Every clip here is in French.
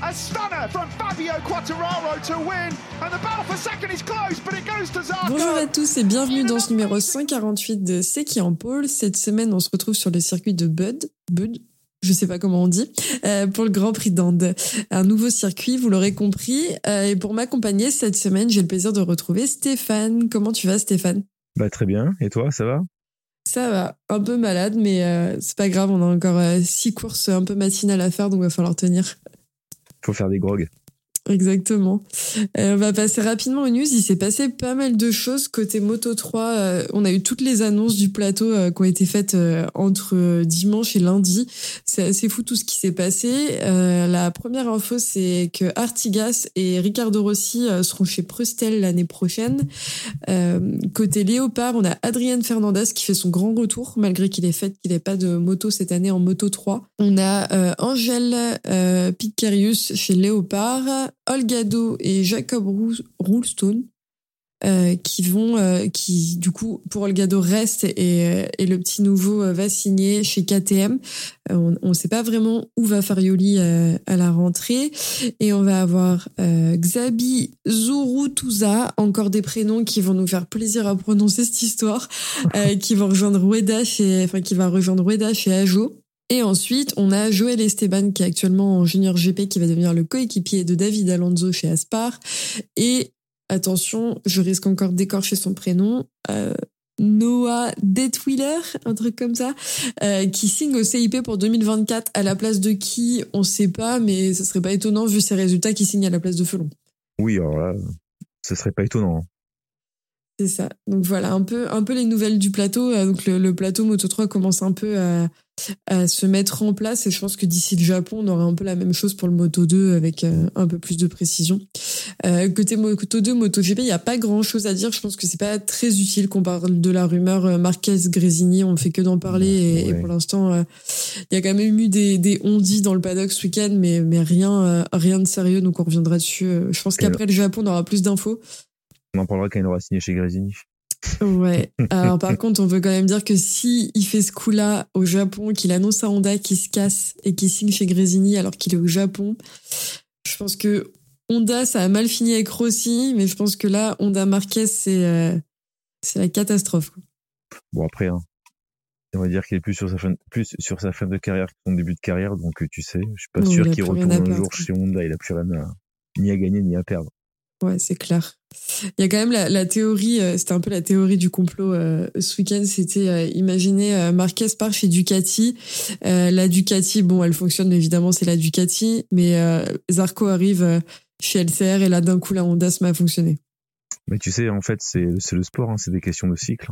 A stunner from Fabio Quattararo to win, and the battle for second is close, but it goes to Zarco. Bonjour à tous et bienvenue dans ce numéro 148 de C'est qui en pôle. Cette semaine, on se retrouve sur le circuit de Bud. Bud je sais pas comment on dit, euh, pour le Grand Prix d'Inde. Un nouveau circuit, vous l'aurez compris. Euh, et pour m'accompagner cette semaine, j'ai le plaisir de retrouver Stéphane. Comment tu vas, Stéphane? Bah très bien. Et toi, ça va? Ça va, un peu malade, mais euh, c'est pas grave. On a encore euh, six courses un peu matinales à faire, donc va falloir tenir. Faut faire des grogs. Exactement. Euh, on va passer rapidement aux news. Il s'est passé pas mal de choses côté Moto 3. Euh, on a eu toutes les annonces du plateau euh, qui ont été faites entre dimanche et lundi. C'est assez fou tout ce qui s'est passé. La première info, c'est que Artigas et Ricardo Rossi seront chez Prustel l'année prochaine. Côté Léopard, on a Adrien Fernandez qui fait son grand retour, malgré qu'il ait fait qu'il n'ait pas de moto cette année en Moto 3. On a Angèle Picarius chez Léopard. Olgado et Jacob Rou- Roulstone euh, qui vont euh, qui du coup pour Olgado reste et, euh, et le petit nouveau va signer chez KTM Euh, on ne sait pas vraiment où va Farioli à la rentrée. Et on va avoir Xabi Zurutuza encore des prénoms qui vont nous faire plaisir à prononcer cette histoire qui vont rejoindre Rueda chez enfin qui va rejoindre Rueda chez Ajo et ensuite, on a Joël Esteban qui est actuellement en junior GP qui va devenir le coéquipier de David Alonso chez Aspar. Et attention, je risque encore d'écorcher son prénom. Euh, Noah Detwiller, un truc comme ça, euh, qui signe au CIP pour 2024 à la place de qui, on sait pas, mais ce serait pas étonnant vu ses résultats qui signe à la place de Felon. Oui, alors là, ce serait pas étonnant. hein. C'est ça. Donc voilà, un peu, un peu les nouvelles du plateau. Euh, Donc le, le plateau Moto 3 commence un peu à, à se mettre en place et je pense que d'ici le Japon, on aura un peu la même chose pour le Moto 2 avec euh, un peu plus de précision. Euh, côté Moto 2, Moto GP, il n'y a pas grand chose à dire. Je pense que c'est pas très utile qu'on parle de la rumeur euh, Marquez-Grésini. On fait que d'en parler et, pour l'instant, euh, il y a quand même eu des, des ondits dans le paddock ce week-end, mais, mais rien, euh, rien de sérieux. Donc on reviendra dessus. Je pense qu'après le Japon, on aura plus d'infos. On en parlera quand il aura signé chez Grésini. Ouais. Alors par contre, on peut quand même dire que si il fait ce coup-là au Japon, qu'il annonce à Honda qu'il se casse et qu'il signe chez Grésini alors qu'il est au Japon, je pense que Honda ça a mal fini avec Rossi, mais je pense que là Honda Marquez c'est euh, c'est la catastrophe. quoi. Bon après, hein, on va dire qu'il est plus sur sa fin, plus sur sa fin de carrière que son début de carrière, donc euh, tu sais, je suis pas Non, sûr qu'il retourne un jour chez Honda. Il a plus rien à ni à gagner ni à perdre. Ouais, c'est clair. Il y a quand même la, théorie, euh, c'était un peu la théorie du complot euh, ce week-end, c'était euh, imaginer euh, Marquez part chez Ducati. Euh, la Ducati, bon, elle fonctionne évidemment, c'est la Ducati, mais Zarco arrive chez LCR et là d'un coup la Honda se met à fonctionner. Mais tu sais, en fait, c'est le sport, hein, c'est des questions de cycle.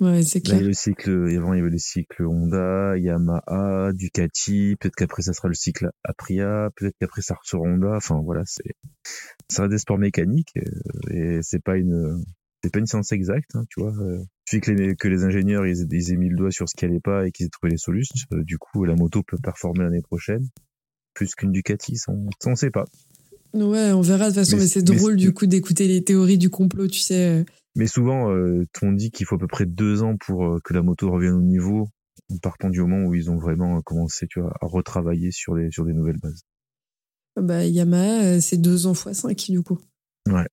Ouais, c'est Là, il y clair. a le cycle, avant il y avait le cycle Honda, Yamaha, Ducati, peut-être qu'après ça sera le cycle Aprilia, peut-être qu'après ça sera Honda, enfin voilà, c'est ça reste des sports mécaniques euh, et c'est pas une c'est pas une science exacte, hein, tu vois. Euh, suffit que les, que les ingénieurs ils, aient- ils aient mis le doigt sur ce qui allait pas et qu'ils aient trouvé les solutions. Euh, du coup, la moto peut performer l'année prochaine plus qu'une Ducati, ça on, ça, on sait pas. Ouais, on verra de toute façon, Mais mais, c'est mais drôle du coup d'écouter les théories du complot, tu sais. euh. Mais souvent, euh, on dit qu'il faut à peu près deux ans pour euh, que la moto revienne au niveau, en partant du moment où ils ont vraiment commencé, tu vois, à retravailler sur des sur des nouvelles bases. Bah, Yamaha, euh, c'est deux ans fois cinq du coup. Ouais.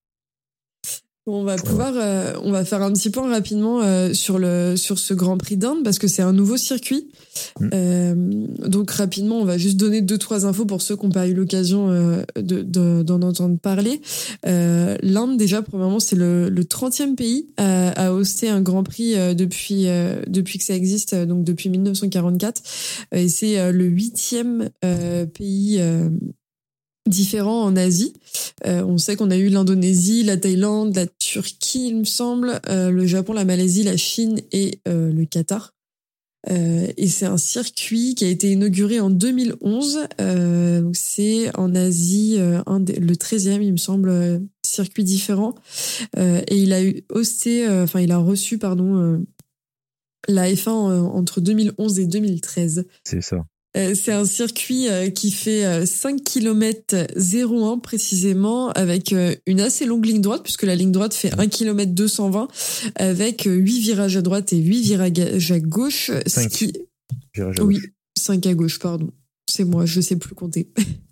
Bon, on va pouvoir, euh, on va faire un petit point rapidement euh, sur le sur ce Grand Prix d'Inde parce que c'est un nouveau circuit. Mm. Euh, donc rapidement, on va juste donner deux trois infos pour ceux qui n'ont pas eu l'occasion de- de- d'en entendre parler. L'Inde déjà, premièrement, c'est le, le 30e pays à, à hoster un Grand Prix depuis depuis que ça existe, donc depuis 1944, et c'est le huitième euh, pays. Euh, différent en Asie. Euh, on sait qu'on a eu l'Indonésie, la Thaïlande, la Turquie, il me semble, euh, le Japon, la Malaisie, la Chine et euh, le Qatar. Et c'est un circuit qui a été inauguré en 2011. Euh, donc c'est en Asie, un des- le 13e, il me semble, circuit différent. Et il a eu hosté, enfin il a reçu, pardon, la F1 entre 2011 et 2013. C'est ça. C'est un circuit qui fait 5 km 01 précisément avec une assez longue ligne droite puisque la ligne droite fait 1 km 220 avec 8 virages à droite et 8 virages à gauche. 5 qui... virages à oui, gauche. 5 à gauche, pardon. C'est moi, je sais plus compter.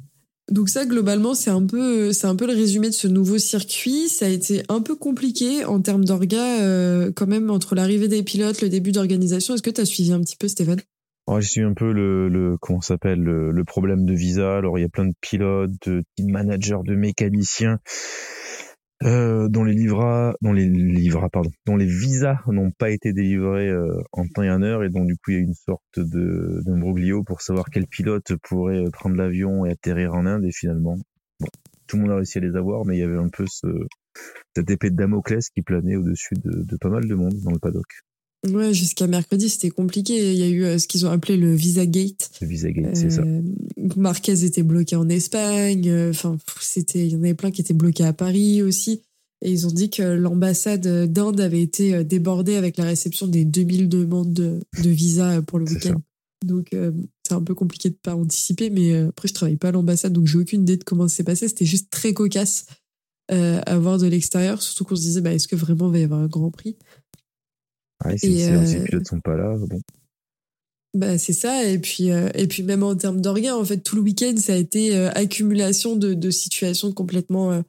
Donc ça, globalement, c'est un peu, c'est un peu le résumé de ce nouveau circuit. Ça a été un peu compliqué en termes d'orga, euh, quand même, entre l'arrivée des pilotes, le début d'organisation. Est-ce que tu as suivi un petit peu, Stéphane? Ouais, j'ai un peu le, le comment s'appelle le, le, problème de visa. Alors il y a plein de pilotes, de team managers, de mécaniciens euh, dont les livras, dont les livras, pardon, dont les visas n'ont pas été délivrés euh, en temps et en heure, et donc du coup il y a une sorte de d'imbroglio pour savoir quel pilote pourrait euh, prendre l'avion et atterrir en Inde, et finalement, bon, tout le monde a réussi à les avoir, mais il y avait un peu ce, cette épée de Damoclès qui planait au-dessus de, de pas mal de monde dans le paddock. Ouais, jusqu'à mercredi, c'était compliqué. Il y a eu euh, ce qu'ils ont appelé le Visa Gate. Le Visa Gate, c'est ça. Euh, Marquez était bloqué en Espagne. euh, Enfin, c'était, il y en avait plein qui étaient bloqués à Paris aussi. Et ils ont dit que l'ambassade d'Inde avait été débordée avec la réception des 2000 demandes de, de visa pour le C'est week-end. Donc, euh, c'est un peu compliqué de pas anticiper. Mais après, je travaille pas à l'ambassade, donc j'ai aucune idée de comment ça s'est passé. C'était juste très cocasse à voir de l'extérieur. Surtout qu'on se disait, bah, est-ce que vraiment il va y avoir un grand prix? Ouais, si, Et, si euh, les pilotes sont pas là, bon. Bah c'est ça et puis euh, et puis même en termes d'organes en fait tout le week-end ça a été euh, accumulation de, de situations complètement euh,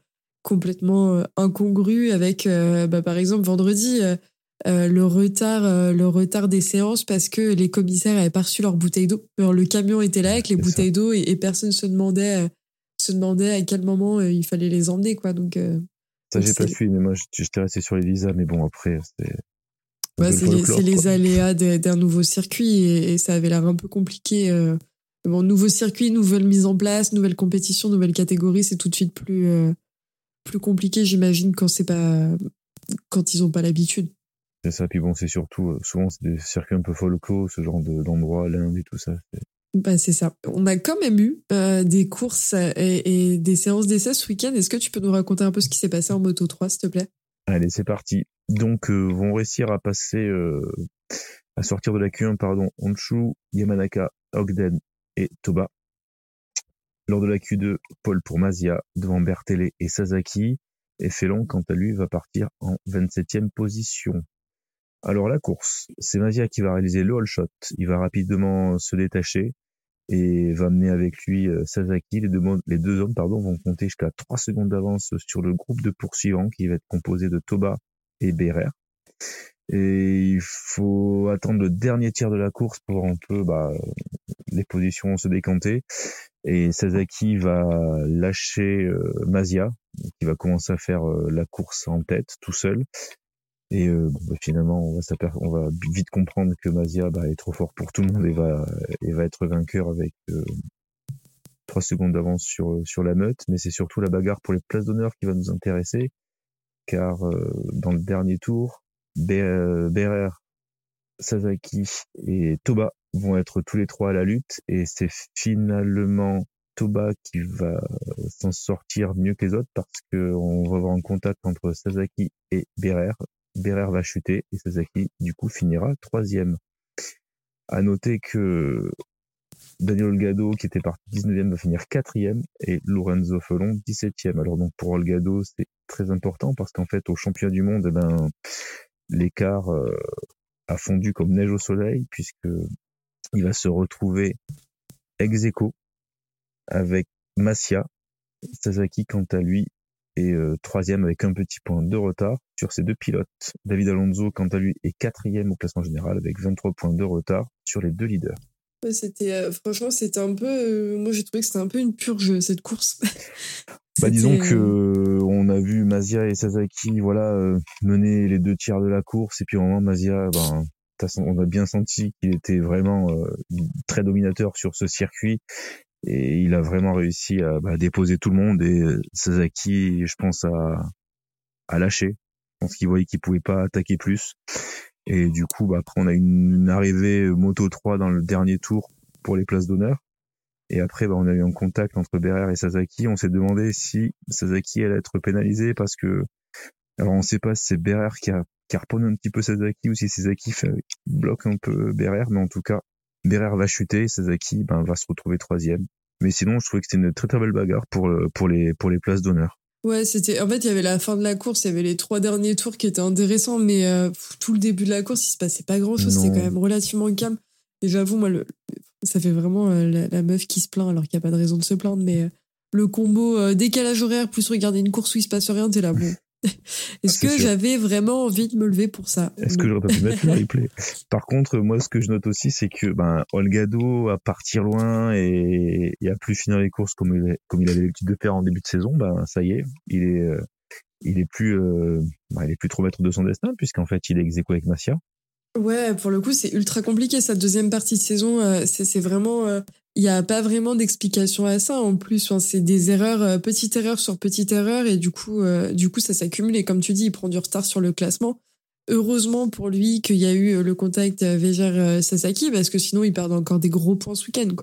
complètement euh, incongrues avec euh, bah, par exemple vendredi euh, euh, le retard euh, le retard des séances parce que les commissaires avaient pas reçu leur bouteille d'eau le camion était là avec les bouteilles d'eau et, et personne se demandait euh, se demandait à quel moment euh, il fallait les emmener quoi donc euh, Ça, j'ai pas suivi, mais moi, j'étais resté sur les visas, mais bon, après, c'est. Ouais, c'est le les, aléas de- d'un nouveau circuit et, et ça avait l'air un peu compliqué. euh. Bon, nouveau circuit, nouvelle mise en place, nouvelle compétition, nouvelle catégorie, c'est tout de suite plus euh, plus compliqué, j'imagine, quand c'est pas quand ils ont pas l'habitude. C'est ça, puis bon, c'est surtout, euh, souvent, c'est des circuits un peu folklore, ce genre de- d'endroit, l'Inde et tout ça. c'est- Bah, c'est ça. On a quand même eu euh, des courses et, et des séances d'essai ce week-end. Est-ce que tu peux nous raconter un peu ce qui s'est passé en Moto 3, s'il te plaît? Allez, c'est parti. Donc, euh, vont réussir à passer, euh, à sortir de la Q1, pardon, Honshu, Yamanaka, Ogden et Toba. Lors de la Q2, Paul pour Mazia, devant Bertele et Sasaki, et Felon, quant à lui, va partir en 27e position. Alors la course, c'est Mazia qui va réaliser le all shot. Il va rapidement se détacher et va mener avec lui euh, Sasaki. Les deux, mo- les deux hommes pardon, vont compter jusqu'à 3 secondes d'avance sur le groupe de poursuivants qui va être composé de Toba et Berer. Et il faut attendre le dernier tir de la course pour un peu bah, les positions se décanter. Et Sasaki va lâcher euh, Mazia, qui va commencer à faire euh, la course en tête tout seul. Et euh, bah, finalement, on va, on va vite comprendre que Mazia bah, est trop fort pour tout le monde et va, et va être vainqueur avec euh, trois secondes d'avance sur, sur la meute. Mais c'est surtout la bagarre pour les places d'honneur qui va nous intéresser, car euh, dans le dernier tour, Be- euh, Berer, Sasaki et Toba vont être tous les trois à la lutte et c'est finalement Toba qui va s'en sortir mieux que les autres parce que on va avoir un contact entre Sasaki et Berer. Berer va chuter et Sasaki du coup finira troisième. À noter que Daniel Olgado qui était parti 19e va finir quatrième et Lorenzo Felon 17e. Alors donc pour Olgado c'est très important parce qu'en fait au championnat du monde eh ben l'écart euh, a fondu comme neige au soleil puisque il va se retrouver ex aequo avec Massia. Sasaki, quant à lui, est euh, troisième avec un petit point de retard sur ces deux pilotes. David Alonso, quant à lui, est quatrième au classement général avec 23 points de retard sur les deux leaders. C'était euh, franchement c'était un peu euh, moi j'ai trouvé que c'était un peu une purge cette course. Bah, disons que euh, on a vu Mazia et Sasaki, voilà, euh, mener les deux tiers de la course, et puis au moment Mazia, ben, on a bien senti qu'il était vraiment euh, très dominateur sur ce circuit, et il a vraiment réussi à bah, déposer tout le monde. Et euh, Sasaki, je pense, a, a lâché. Je pense qu'il voyait qu'il pouvait pas attaquer plus. Et du coup, bah, après, on a une, une arrivée euh, Moto 3 dans le dernier tour pour les places d'honneur. Et après, bah, on a eu un contact entre Berer et Sasaki. On s'est demandé si Sasaki allait être pénalisé parce que, alors on sait pas si c'est Berer qui a carponne un petit peu Sasaki ou si Sasaki bloque un peu Berer, mais en tout cas, Berer va chuter, Sasaki ben, va se retrouver troisième. Mais sinon, je trouvais que c'était une très très belle bagarre pour, pour les places d'honneur. Ouais, c'était. En fait, il y avait la fin de la course, il y avait les trois derniers tours qui étaient intéressants, mais euh, tout le début de la course, il se passait pas grand chose. C'était quand même relativement calme. Et j'avoue, moi, le, ça fait vraiment euh, la, meuf qui se plaint alors qu'il n'y a pas de raison de se plaindre, mais euh, le combo décalage horaire plus regarder une course où il se passe rien, t'es là, bon. Est-ce que j'avais vraiment envie de me lever pour ça Est-ce que j'aurais pas pu mettre le replay? Par contre, moi, ce que je note aussi, c'est que ben, Olgado à partir loin et, il a plus finir les courses comme il, comme il avait l'habitude de faire en début de saison, ben ça y est, il est, euh, il est plus, euh, ben, il est plus trop maître de son destin puisqu'en fait, il est ex avec Massia. Ouais, pour le coup, c'est ultra compliqué. Sa deuxième partie de saison, euh, c'est vraiment il n'y a pas vraiment d'explication à ça en plus. c'est des erreurs, euh, petite erreur sur petite erreur, et du coup, euh, du coup, ça s'accumule. Et comme tu dis, il prend du retard sur le classement. Heureusement pour lui qu'il y a eu euh, le contact Veger Sasaki, parce que sinon il perd encore des gros points ce week-end.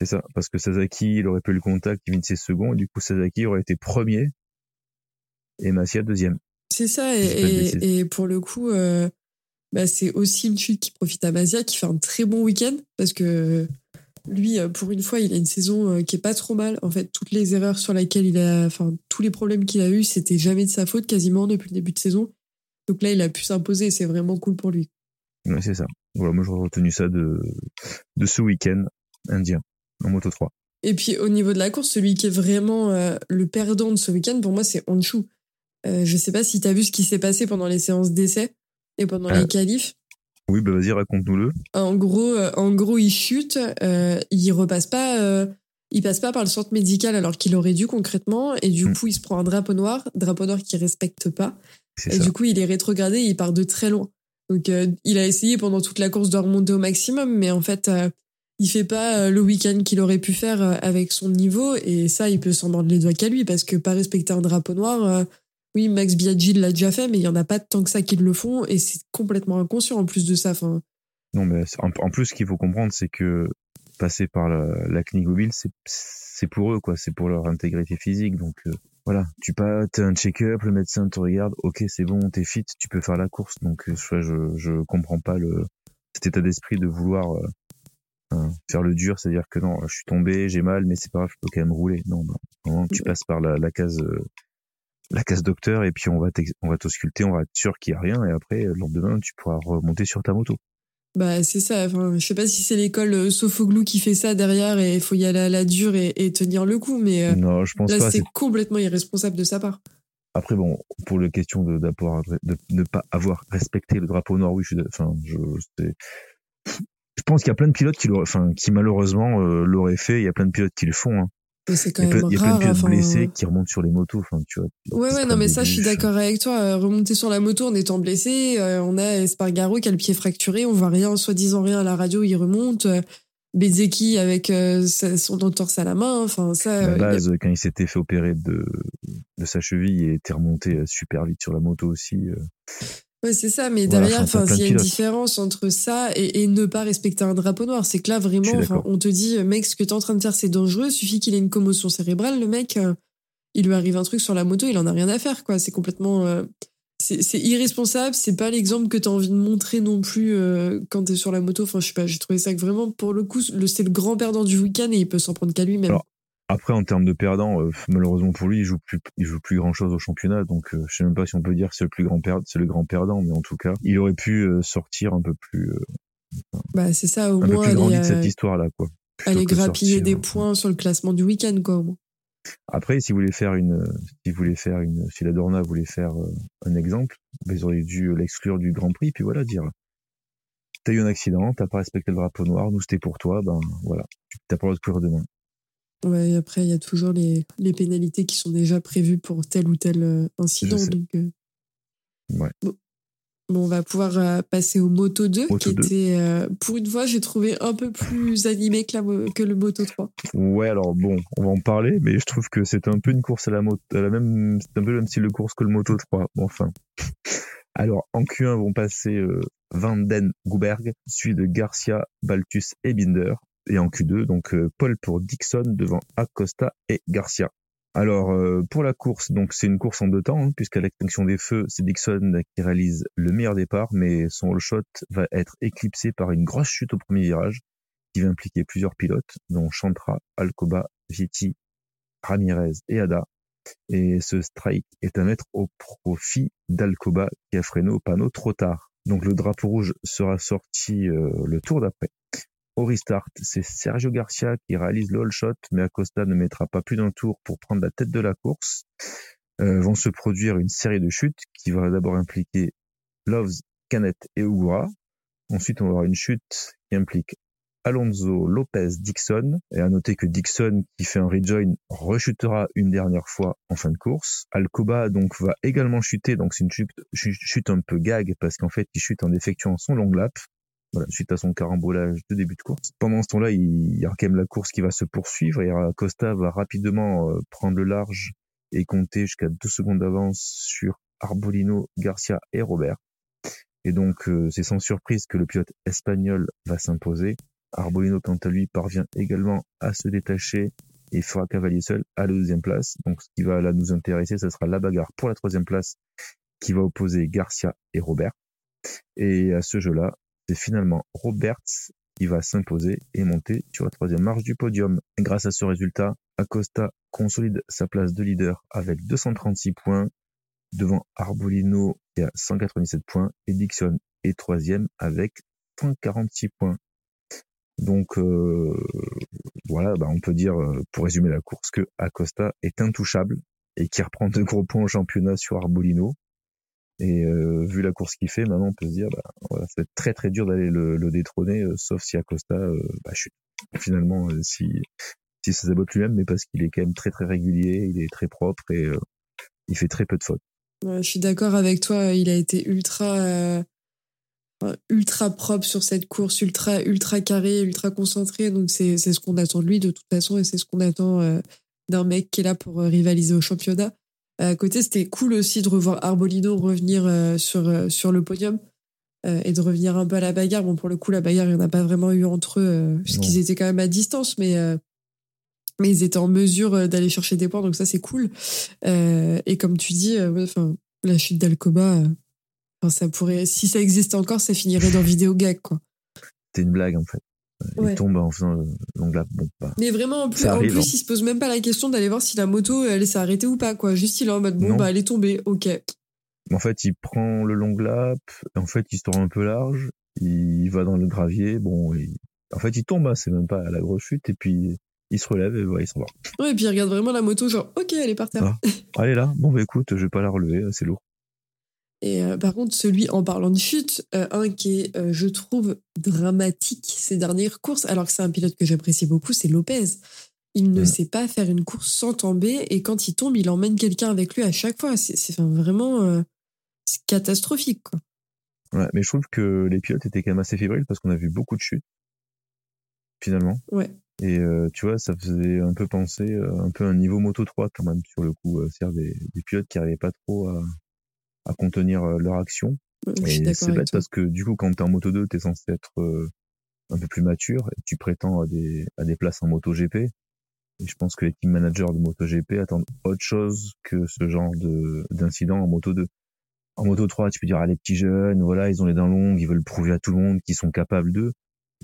C'est ça, parce que Sasaki, il aurait pu le contact, il ses secondes, et du coup Sasaki aurait été premier et Massia deuxième. C'est ça, et, pour le coup, bah, c'est aussi une chute qui profite à Massia, qui fait un très bon week-end, parce que lui, euh, pour une fois, il a une saison euh, qui est pas trop mal. En fait, toutes les erreurs sur lesquelles il a, enfin, tous les problèmes qu'il a eu, c'était jamais de sa faute quasiment depuis le début de saison. Donc là, il a pu s'imposer et c'est vraiment cool pour lui. Ouais, c'est ça. Voilà, moi, j'aurais retenu ça de, de ce week-end indien en Moto 3. Et puis, au niveau de la course, celui qui est vraiment euh, le perdant de ce week-end, pour moi, c'est Honshu. Euh, je sais pas si tu as vu ce qui s'est passé pendant les séances d'essai et pendant les qualifs. Oui, bah vas-y, raconte-nous-le. En gros, euh, en gros, il chute, euh, il repasse pas, euh, il passe pas par le centre médical alors qu'il aurait dû concrètement, et du hmm. coup, il se prend un drapeau noir, drapeau noir qu'il respecte pas, et du coup, il est rétrogradé, il part de très loin. Donc, il a essayé pendant toute la course de remonter au maximum, mais en fait, il fait pas le week-end qu'il aurait pu faire avec son niveau, et ça, il peut s'en mordre les doigts qu'à lui, parce que pas respecter un drapeau noir oui, Max Biaggi l'a déjà fait, mais il y en a pas tant que ça qui le font, et c'est complètement inconscient en plus de ça. Fin... Non, mais en, plus, ce qu'il faut comprendre, c'est que passer par la, la clinique mobile, c'est pour eux, quoi. C'est pour leur intégrité physique. Donc euh, voilà, tu pas, t'as un check-up, le médecin te regarde, ok, c'est bon, t'es fit, tu peux faire la course. Donc euh, je, je comprends pas le cet état d'esprit de vouloir euh, faire le dur, c'est-à-dire que non, je suis tombé, j'ai mal, mais c'est pas grave, je peux quand même rouler. Non, non, tu passes par la, la case la case docteur et puis on va on va t'ausculter, on va être sûr qu'il y a rien et après le lendemain tu pourras remonter sur ta moto. Bah c'est ça. Enfin, je sais pas si c'est l'école euh, Sofoglou qui fait ça derrière et il faut y aller à la dure et, tenir le coup, mais euh, non, je pense là c'est complètement irresponsable de sa part. Après bon, pour la question de, de, ne pas avoir respecté le drapeau noir, oui, je, enfin, je, je pense qu'il y a plein de pilotes qui, enfin, qui malheureusement euh, l'auraient fait. Il y a plein de pilotes qui le font. Hein. C'est quand même Il y a plein de pilotes blessés qui remontent sur les motos. Enfin, tu vois. Ouais, ouais, non, mais ça, je suis d'accord avec toi. Euh, remonter sur la moto en étant blessé, euh, on a Espargaro qui a le pied fracturé, on voit rien, soi-disant rien à la radio, il remonte. Euh, Bezeki avec son entorse à la main, enfin ça. À la base, quand il s'était fait opérer de, de sa cheville, il était remonté super vite sur la moto aussi. Ouais, c'est ça, mais derrière, enfin, il y a une différence entre ça et, ne pas respecter un drapeau noir. C'est que là, vraiment, on te dit, mec, ce que t'es en train de faire, c'est dangereux. Suffit qu'il ait une commotion cérébrale, le mec, euh, il lui arrive un truc sur la moto, il en a rien à faire, quoi. C'est complètement, euh, c'est irresponsable. C'est pas l'exemple que t'as envie de montrer non plus euh, quand t'es sur la moto. Enfin, je sais pas, j'ai trouvé ça que vraiment, pour le coup, c'est le grand perdant du week-end et il peut s'en prendre qu'à lui-même. Après, en termes de perdant, euh, malheureusement pour lui, il joue plus, il joue plus grand chose au championnat. Donc, euh, je sais même pas si on peut dire que c'est le plus grand perdant, c'est le grand perdant, mais en tout cas, il aurait pu euh, sortir un peu plus. bah, c'est ça, au un moins. Peu plus aller, de cette histoire-là, quoi. Aller grappiller des points sur le classement du week-end, quoi. Après, si vous voulez faire une, si vous voulez faire une, si la Dorna voulait faire un exemple, ils auraient dû l'exclure du Grand Prix, puis voilà, dire t'as eu un accident, t'as pas respecté le drapeau noir, nous c'était pour toi, ben voilà, t'as pas le droit de courir demain. Ouais, après, il y a toujours les, les, pénalités qui sont déjà prévues pour tel ou tel euh, incident. Donc, euh. ouais. bon. on va pouvoir euh, passer au Moto 2, qui était, pour une fois, j'ai trouvé un peu plus animé que, la, que le Moto 3. Ouais, alors bon, on va en parler, mais je trouve que c'est un peu une course à la moto, à la même, c'est un peu le même style de course que le Moto 3. Bon, enfin. Alors, en Q1 vont passer Van Den Gouberg, suivi de Garcia, Baltus et Binder et en Q2, donc euh, Paul pour Dixon devant Acosta et Garcia. Alors euh, pour la course, donc c'est une course en deux temps, hein, puisqu'à l'extinction des feux, c'est Dixon qui réalise le meilleur départ, mais son all shot va être éclipsé par une grosse chute au premier virage, qui va impliquer plusieurs pilotes, dont Chantra, Alcoba, Vietti, Ramirez et Ada. Et ce strike est à mettre au profit d'Alcoba qui a freiné au panneau trop tard. Donc le drapeau rouge sera sorti euh, le tour d'après. Au restart, c'est Sergio Garcia qui réalise le all shot, mais Acosta ne mettra pas plus d'un tour pour prendre la tête de la course. Euh, vont se produire une série de chutes qui va d'abord impliquer Loves, Canet et Ugura. Ensuite, on va avoir une chute qui implique Alonso, Lopez, Dixon. Et à noter que Dixon, qui fait un rejoin, rechutera une dernière fois en fin de course. Alcoba, donc, va également chuter. Donc, c'est une chute, chute, un peu gag parce qu'en fait, il chute en effectuant son long lap. Voilà, suite à son carambolage de début de course. Pendant ce temps-là, il y a quand même la course qui va se poursuivre et Costa va rapidement euh, prendre le large et compter jusqu'à deux secondes d'avance sur Arbolino, Garcia et Robert. Et donc, euh, c'est sans surprise que le pilote espagnol va s'imposer. Arbolino, quant à lui, parvient également à se détacher et fera cavalier seul à la deuxième place. Donc, ce qui va là nous intéresser, ce sera la bagarre pour la troisième place qui va opposer Garcia et Robert. Et à ce jeu-là, c'est finalement Roberts qui va s'imposer et monter sur la troisième marche du podium. grâce à ce résultat, Acosta consolide sa place de leader avec 236 points devant Arbolino qui a 197 points et Dixon est troisième avec 146 points. Donc euh, voilà, bah on peut dire euh, pour résumer la course que Acosta est intouchable et qui reprend de gros points au championnat sur Arbolino. Et euh, vu la course qu'il fait, maintenant on peut se dire, bah, voilà, c'est très très dur d'aller le, le, détrôner, euh, sauf si Acosta euh, bah, chute. Finalement, euh, si si ça sabote lui-même, mais parce qu'il est quand même très très régulier, il est très propre et il fait très peu de fautes. Ouais, je suis d'accord avec toi, il a été ultra ultra propre sur cette course, ultra ultra carré, ultra concentré. Donc c'est ce qu'on attend de lui de toute façon et c'est ce qu'on attend d'un mec qui est là pour rivaliser au championnat. À côté, c'était cool aussi de revoir Arbolino revenir euh, sur, euh, sur le podium euh, et de revenir un peu à la bagarre. Bon, pour le coup, la bagarre, il n'y en a pas vraiment eu entre eux, puisqu'ils étaient quand même à distance, mais, mais ils étaient en mesure d'aller chercher des points, donc ça, c'est cool. et comme tu dis, enfin, la chute d'Alcoba, ça pourrait, si ça existait encore, ça finirait dans vidéo gag, quoi. C'était une blague, en fait. Il tombe en faisant donc là, bon, bah, Mais vraiment, en plus, en plus hein. il se pose même pas la question d'aller voir si la moto, elle s'est arrêtée ou pas, quoi. Juste, il est en mode, bon, bah, elle est tombée, ok. En fait, il prend le long lap, en fait, il se tourne un peu large, il va dans le gravier, bon, en fait, il tombe, hein, c'est même pas à la grosse chute, et puis il se relève et il s'en va. Ouais, et puis il regarde vraiment la moto, genre, ok, elle est par terre. Ah, elle est là, bon, bah écoute, je vais pas la relever, c'est lourd. Et euh, par contre, celui en parlant de chute, euh, un qui est, euh, je trouve, dramatique ces dernières courses, alors que c'est un pilote que j'apprécie beaucoup, c'est Lopez. Il ne sait pas faire une course sans tomber et quand il tombe, il emmène quelqu'un avec lui à chaque fois. C'est vraiment catastrophique. Quoi. Ouais, mais je trouve que les pilotes étaient quand même assez fébriles parce qu'on a vu beaucoup de chutes, finalement. Ouais. Et tu vois, ça faisait un peu penser un peu un niveau Moto 3 quand même sur le coup, c'est-à-dire des, des, pilotes qui n'arrivaient pas trop à, à contenir euh, leur action. Et c'est bête parce que du coup, quand t'es en moto 2, t'es censé être euh, un peu plus mature et tu prétends à des, à des places en moto GP. Et je pense que les team managers de moto GP attendent autre chose que ce genre de d'incident en moto 2. En moto 3, tu peux dire, ah, les petits jeunes, voilà, ils ont les dents longues, ils veulent prouver à tout le monde qu'ils sont capables d'eux.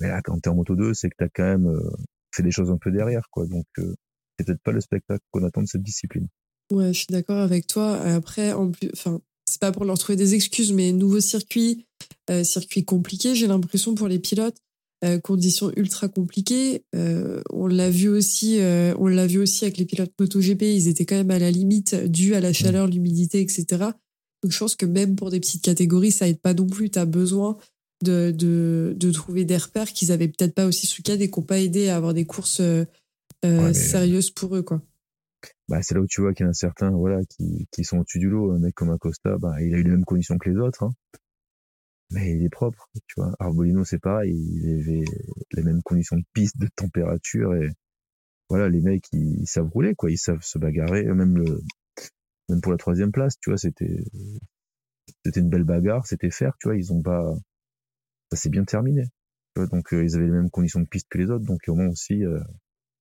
Mais là, quand t'es en moto 2, c'est que t'as quand même euh, fait des choses un peu derrière, quoi. Donc, c'est peut-être pas le spectacle qu'on attend de cette discipline. Ouais, je suis d'accord avec toi. Après, en plus, enfin, c'est pas pour leur trouver des excuses, mais nouveau circuit, euh, circuit compliqué, j'ai l'impression pour les pilotes, euh, conditions ultra compliquées. Euh, on l'a vu aussi, on l'a vu aussi avec les pilotes MotoGP, ils étaient quand même à la limite dû à la chaleur, l'humidité, etc. Donc je pense que même pour des petites catégories, ça aide pas non plus. Tu as besoin de, de, de, trouver des repères qu'ils avaient peut-être pas aussi sous cadre et qui n'ont pas aidé à avoir des courses sérieuses pour eux, quoi bah, c'est là où tu vois qu'il y en a certains voilà, qui, qui sont au-dessus du lot. Un mec comme Acosta, bah, il a eu les mêmes conditions que les autres. Hein. Mais il est propre, tu vois. Arbolino, c'est pareil, il avait les mêmes conditions de piste, de température. Et voilà, les mecs, ils, savent rouler, quoi. Ils savent se bagarrer. Même, le, même pour la troisième place, tu vois, c'était c'était une belle bagarre, c'était faire, tu vois. Ils ont pas... Ça s'est bien terminé. Tu vois, donc, euh, ils avaient les mêmes conditions de piste que les autres. Donc, au moins aussi, euh,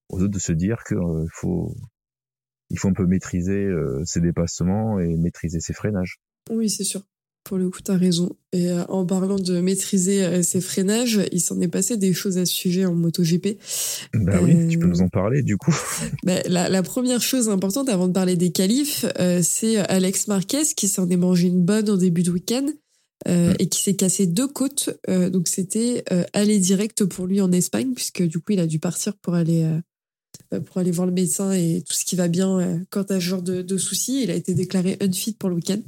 aux autres de se dire qu'il euh, faut il faut un peu maîtriser ses dépassements et maîtriser ses freinages. Oui, c'est sûr. Pour le coup, tu as raison. Et en parlant de maîtriser ses freinages, il s'en est passé des choses à ce sujet en MotoGP. Bah oui, tu peux nous en parler du coup. Bah, la, la, première chose importante avant de parler des qualifs, c'est Alex Marquez qui s'en est mangé une bonne en début de week-end. Euh, et qui s'est cassé deux côtes. Euh, donc c'était euh, aller direct pour lui en Espagne, puisque du coup il a dû partir pour aller pour aller voir le médecin et tout ce qui va bien quand t'as ce genre de, de, soucis. Il a été déclaré unfit pour le week-end.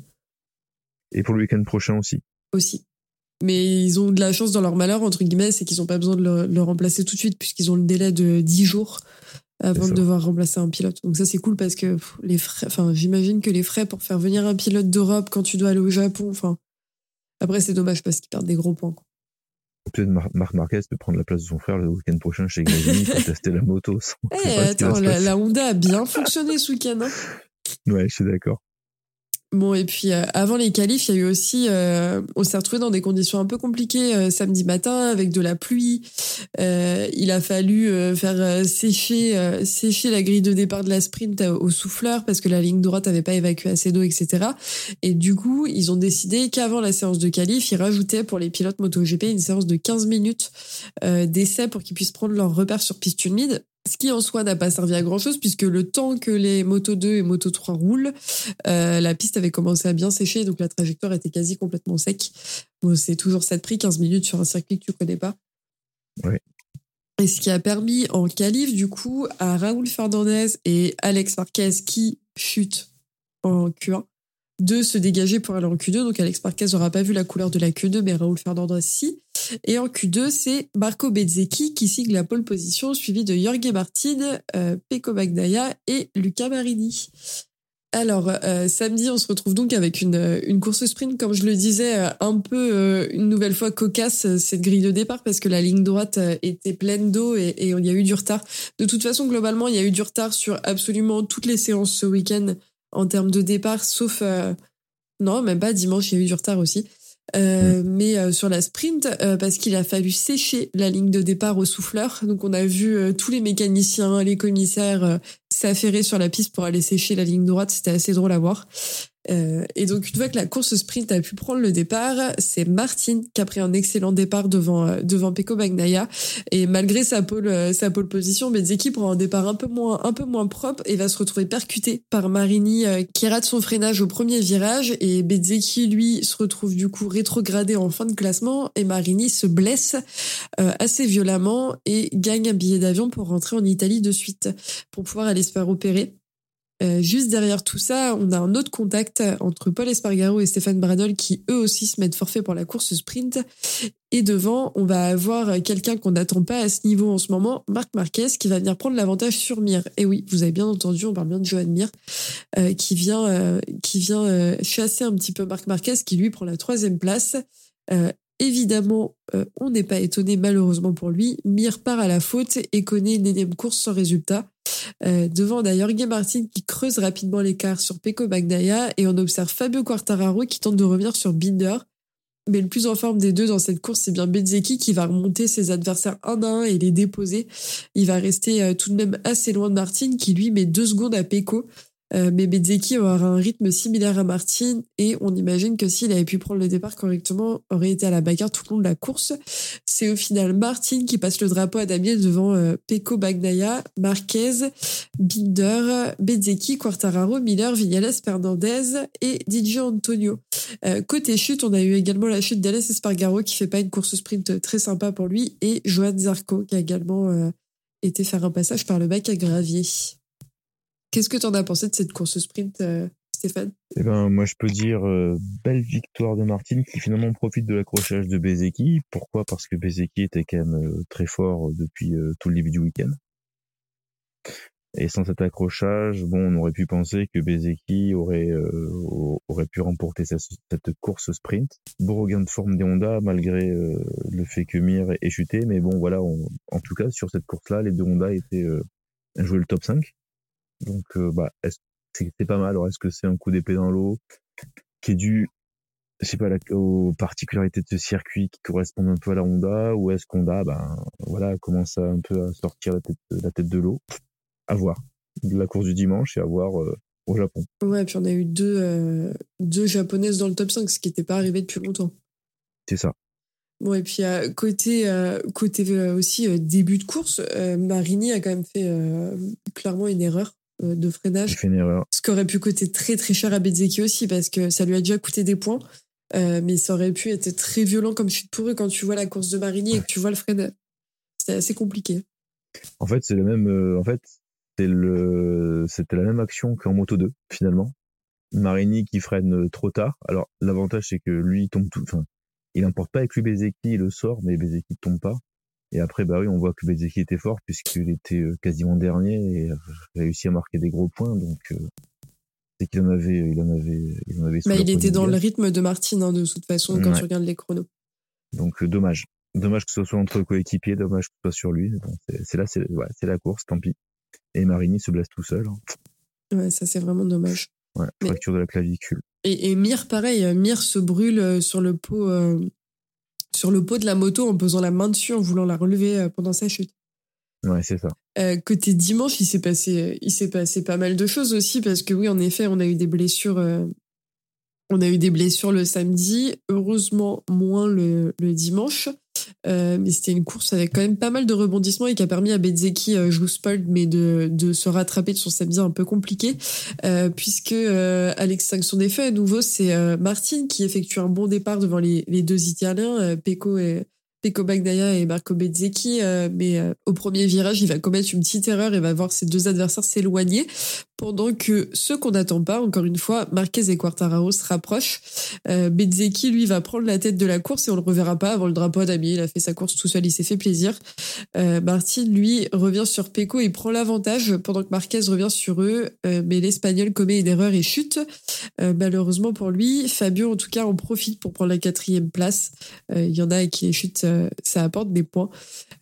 Et pour le week-end prochain aussi. Aussi. Mais ils ont de la chance dans leur malheur, entre guillemets, c'est qu'ils n'ont pas besoin de le, le, remplacer tout de suite, puisqu'ils ont le délai de 10 jours avant de devoir remplacer un pilote. Donc ça c'est cool parce que les frais, enfin j'imagine que les frais pour faire venir un pilote d'Europe quand tu dois aller au Japon, enfin après, c'est dommage parce qu'ils perdent des gros points. Peut-être Marc Marquez peut prendre la place de son frère le week-end prochain chez Gravini pour tester la moto. Eh, attends, la, Honda a bien fonctionné ce week-end. Hein ouais, je suis d'accord. Bon, et puis euh, avant les qualifs, il y a eu aussi, euh, on s'est retrouvé dans des conditions un peu compliquées euh, samedi matin avec de la pluie. il a fallu faire sécher, sécher la grille de départ de la sprint au souffleur parce que la ligne droite n'avait pas évacué assez d'eau, etc. Et du coup, ils ont décidé qu'avant la séance de qualif, ils rajoutaient pour les pilotes MotoGP une séance de 15 minutes d'essai pour qu'ils puissent prendre leur repère sur piste humide. Ce qui en soi n'a pas servi à grand chose puisque le temps que les Moto 2 et Moto 3 roulent, euh, la piste avait commencé à bien sécher donc la trajectoire était quasi complètement sec. Bon, c'est toujours ça de prix, 15 minutes sur un circuit que tu connais pas. Oui. Et ce qui a permis en qualif du coup à Raoul Fernandez et Alex Marquez qui chutent en Q1 de se dégager pour aller en Q2. Donc Alex Marquez n'aura pas vu la couleur de la Q2, mais Raoul Fernandez si. Et en Q2, c'est Marco Bezzecchi qui signe la pole position, suivi de Jorge Martin, euh, Pecco et Luca Marini. Alors, euh, samedi, on se retrouve donc avec une, une course sprint, comme je le disais, euh, un peu une nouvelle fois cocasse, cette grille de départ, parce que la ligne droite était pleine d'eau et, il y a eu du retard. De toute façon, globalement, il y a eu du retard sur absolument toutes les séances ce week-end en termes de départ, sauf euh, non, même pas dimanche, il y a eu du retard aussi. Euh, mm. Mais euh, sur la sprint, parce qu'il a fallu sécher la ligne de départ au souffleur. Donc on a vu tous les mécaniciens, les commissaires s'affairer sur la piste pour aller sécher la ligne droite. C'était assez drôle à voir. Euh, et donc une fois que la course sprint a pu prendre le départ, c'est Martin qui a pris un excellent départ devant euh, devant Pecco Bagnaia et malgré sa pole euh, sa pole position, Bezzecchi prend un départ un peu moins un peu moins propre et va se retrouver percuté par Marini qui rate son freinage au premier virage et Bezzecchi lui se retrouve du coup rétrogradé en fin de classement et Marini se blesse assez violemment et gagne un billet d'avion pour rentrer en Italie de suite pour pouvoir aller se faire opérer. Euh, juste derrière tout ça, on a un autre contact entre Paul Espargaro et Stéphane Bradol qui eux aussi se mettent forfait pour la course sprint. Et devant, on va avoir quelqu'un qu'on n'attend pas à ce niveau en ce moment, Marc Marquez, qui va venir prendre l'avantage sur Mir. Et oui, vous avez bien entendu, on parle bien de Johan Mir, euh, qui vient, euh, qui vient chasser un petit peu Marc Marquez, qui lui prend la troisième place. Évidemment, on n'est pas étonné malheureusement pour lui. Mir part à la faute et connaît une énième course sans résultat. Euh, devant d'ailleurs Guy Martin qui creuse rapidement l'écart sur Pecco Bagnaia et on observe Fabio Quartararo qui tente de revenir sur Binder. Mais le plus en forme des deux dans cette course, c'est bien Bezzecchi qui va remonter ses adversaires un à un et les déposer. Il va rester euh, tout de même assez loin de Martin qui lui met deux secondes à Pecco. Euh, mais Bezzecchi aura un rythme similaire à Martin et on imagine que s'il avait pu prendre le départ correctement, aurait été à la bagarre tout le long de la course. C'est au final Martin qui passe le drapeau à Damiel devant euh, Pecco Bagnaia, Marquez, Binder, Bezzecchi, Quartararo, Miller, Vignales, Fernandez et DJ Antonio. Euh, côté chute, on a eu également la chute d'Alès Espargaro qui fait pas une course sprint très sympa pour lui et Johan Zarco qui a également été faire un passage par le bac à gravier. Qu'est-ce que tu en as pensé de cette course sprint, euh, Stéphane? Eh ben, moi, je peux dire euh, belle victoire de Martin qui finalement profite de l'accrochage de Bezeki. Pourquoi? Parce que Bezeki était quand même euh, très fort depuis tout le début du week-end. Et sans cet accrochage, bon, on aurait pu penser que Bezeki aurait aurait pu remporter cette, course sprint. Beau regain de forme des Honda malgré le fait que Mir ait chuté, mais bon, voilà, en tout cas sur cette course-là, les deux Honda étaient joué le top 5. Donc, euh, bah, c'est pas mal. Alors, est-ce que c'est un coup d'épée dans l'eau qui est dû, je sais pas, aux particularités de ce circuit qui correspondent un peu à la Honda, ou est-ce qu'Honda, ben, voilà, commence à un peu à sortir la tête, la tête de l'eau? À voir. la course du dimanche et à voir au Japon. Ouais, puis on a eu deux, deux japonaises dans le top 5, ce qui n'était pas arrivé depuis longtemps. C'est ça. Bon, et puis côté, côté aussi début de course, Marini a quand même fait clairement une erreur de freinage. Une erreur. Ce qui aurait pu coûter très très cher à Bezeki aussi, parce que ça lui a déjà coûté des points. mais ça aurait pu être très violent comme chute pour eux quand tu vois la course de Marini et que tu vois le freinage. C'était assez compliqué. En fait, c'est le même. en fait, c'est le, c'était la même action qu'en Moto 2 finalement. Marini qui freine trop tard. Alors l'avantage c'est que lui il tombe tout, enfin il n'emporte pas avec lui Bezeki, il le sort, mais Bezeki ne tombe pas. Et après, bah oui, on voit que Bezeki était fort puisqu'il était euh, quasiment dernier et réussi à marquer des gros points. Donc, euh, c'est qu'il en avait, il en avait, il en avait. Bah, il était dans le rythme de Martine hein, de toute façon quand tu regardes les chronos. Donc euh, dommage, dommage que ce soit entre coéquipiers, dommage que ce soit sur lui. c'est là, c'est la course, tant pis. Et Marini se blesse tout seul. Hein. Ouais, ça c'est vraiment dommage. Ouais, fracture de la clavicule. Et, et Mir, pareil, euh, Mir se brûle sur le pot, euh, sur le pot de la moto en posant la main dessus, en voulant la relever pendant sa chute. Ouais, c'est ça. côté dimanche, il s'est passé, il s'est passé pas mal de choses aussi parce que oui, en effet, on a eu des blessures. on a eu des blessures le samedi, heureusement moins le, le dimanche. Euh, mais c'était une course avec quand même pas mal de rebondissements et qui a permis à Bezeki, euh, mais de, se rattraper de son samedi un peu compliqué, euh, puisque euh, à l'extinction des feux, à nouveau, c'est euh, Martin qui effectue un bon départ devant les, les deux Italiens, Pecco et, Peko Bagnaia et Marco Bezzecchi, euh, mais euh, au premier virage, il va commettre une petite erreur et va voir ses deux adversaires s'éloigner, pendant que ceux qu'on n'attend pas, encore une fois, Marquez et Quartararo se rapprochent. Euh, Bezzecchi, lui, va prendre la tête de la course et on le reverra pas avant le drapeau à damier. Il a fait sa course tout seul, il s'est fait plaisir. Martin, lui, revient sur Pecco et prend l'avantage pendant que Marquez revient sur eux, mais l'Espagnol commet une erreur et chute. malheureusement pour lui, Fabio, en tout cas, en profite pour prendre la quatrième place. Il y en a qui chute euh, ça apporte des points.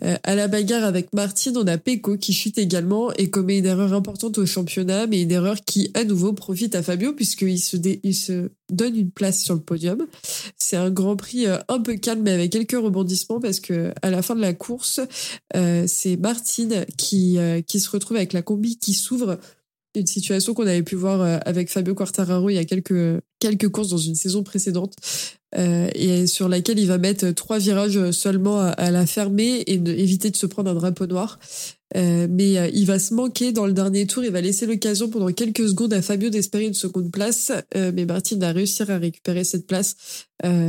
Euh, à la bagarre avec Martin, on a Pecco qui chute également et commet une erreur importante au championnat, mais une erreur qui à nouveau profite à Fabio puisqu'il se, donne une place sur le podium. C'est un Grand Prix euh, un peu calme mais avec quelques rebondissements parce que à la fin de la course, c'est Martin qui se retrouve avec la combi qui s'ouvre une situation qu'on avait pu voir avec Fabio Quartararo il y a quelques courses dans une saison précédente euh, et sur laquelle il va mettre trois virages seulement à, la fermer et éviter de se prendre un drapeau noir. Euh, mais euh, il va se manquer dans le dernier tour. Il va laisser l'occasion pendant quelques secondes à Fabio d'espérer une seconde place. Mais Martin va réussir à récupérer cette place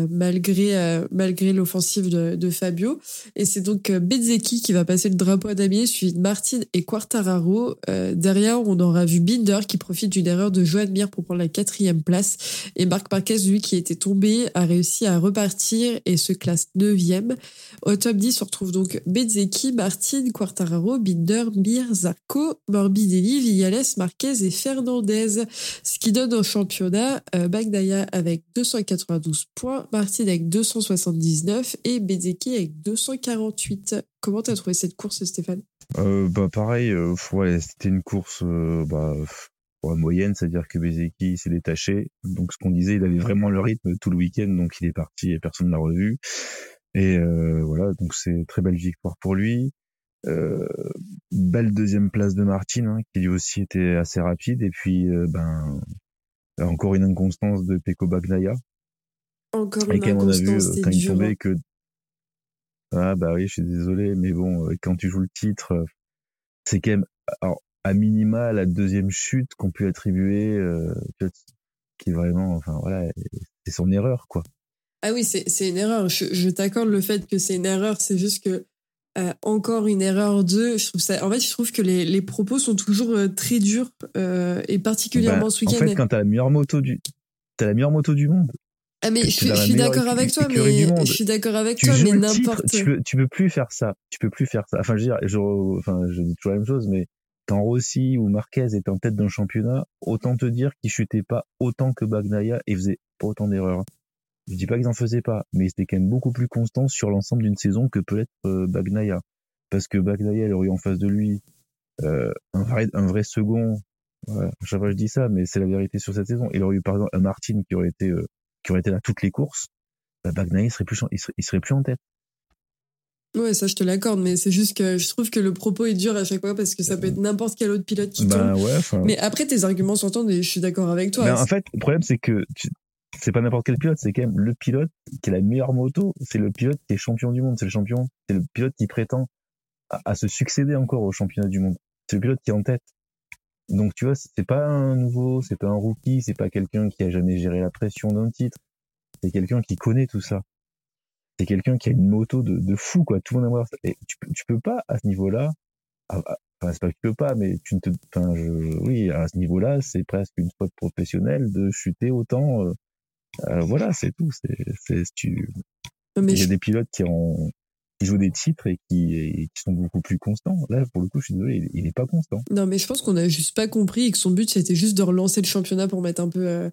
malgré malgré l'offensive de, Fabio. Et c'est donc Bezzecchi qui va passer le drapeau à damier, suivi de Martin et Quartararo. derrière, on aura vu Binder qui profite d'une erreur de Joan Mir pour prendre la quatrième place. Et Marc Marquez, lui, qui était tombé, a réussi à repartir et se classe neuvième. Au top 10, on retrouve donc Bezzecchi, Martin, Quartararo, Binder, Mir, Zarco, Morbidelli, Viales, Marquez et Fernandez. Ce qui donne au championnat euh, Bagdaya avec 292 points, Martin avec 279 et Bezzecchi avec 248. Comment t'as trouvé cette course, Stéphane? Euh, bah pareil, euh, c'était une course euh, bah, moyenne, c'est-à-dire que Bezeki s'est détaché. Donc ce qu'on disait, il avait vraiment le rythme tout le week-end, donc il est parti et personne ne l'a revu. Et voilà, donc c'est très belle victoire pour lui. Belle deuxième place de Martin, hein, qui lui aussi était assez rapide. Et puis, ben, encore une inconstance de Peko Bagnaya. Encore une inconstance, on a vu quand il tombait que ah bah oui, je suis désolé, mais bon, quand tu joues le titre, c'est quand même. Alors, à minima la deuxième chute qu'on peut attribuer, euh, qui est vraiment, enfin voilà, c'est son erreur quoi. Ah oui, c'est une erreur. Je, je t'accorde le fait que c'est une erreur. C'est juste que euh, encore une erreur de. Je trouve ça. En fait, je trouve que les, les propos sont toujours euh, très durs euh, et particulièrement bah, ce week-end. En fait, quand t'as la meilleure moto du, t'as la meilleure moto du monde. Ah mais je, je suis d'accord avec toi, mais je suis d'accord avec toi, mais n'importe. Tu peux, tu peux plus faire ça. Tu peux plus faire ça. Enfin, je veux dire, je, enfin, je dis toujours la même chose, mais quand Rossi ou Marquez étaient en tête d'un championnat, autant te dire qu'ils chutaient pas autant que Bagnaia et faisaient pas autant d'erreurs. Je dis pas qu'ils en faisaient pas, mais c'était quand même beaucoup plus constant sur l'ensemble d'une saison que peut être euh, Bagnaia. Parce que Bagnaia, il aurait eu en face de lui euh, un, vrai, un vrai second. Voilà, chaque fois je dis ça, mais c'est la vérité sur cette saison. Il aurait eu par exemple un Martin qui aurait été euh, qui aurait été là toutes les courses. Bah, Bagnaia serait plus il serait, il serait plus en tête. Ouais, ça je te l'accorde, mais c'est juste que je trouve que le propos est dur à chaque fois parce que ça peut être n'importe quel autre pilote qui Bah tombe. ouais. Mais après, tes arguments s'entendent et je suis d'accord avec toi. Ben, en fait, le problème, c'est que tu- c'est pas n'importe quel pilote, c'est quand même le pilote qui a la meilleure moto, c'est le pilote qui est champion du monde, c'est le champion, c'est le pilote qui prétend à, à se succéder encore au championnat du monde. C'est le pilote qui est en tête. Donc tu vois, c'est pas un nouveau, c'est pas un rookie, c'est pas quelqu'un qui a jamais géré la pression d'un titre. C'est quelqu'un qui connaît tout ça. C'est quelqu'un qui a une moto de, de fou, quoi. Tout le monde ça. Et tu, peux- tu peux pas, à ce niveau-là, ah, ah, enfin, c'est pas que tu peux pas, mais tu ne te, enfin, je, oui, à ce niveau-là, c'est presque une faute professionnelle de chuter autant. euh, euh, voilà, c'est tout. C'est, c'est, tu, il y a je- des pilotes qui ont, qui jouent des titres et qui, et qui sont beaucoup plus constants. Là, pour le coup, je suis désolé, il, il est pas constant. Non, mais je pense qu'on a juste pas compris et que son but c'était juste de relancer le championnat pour mettre un peu, euh,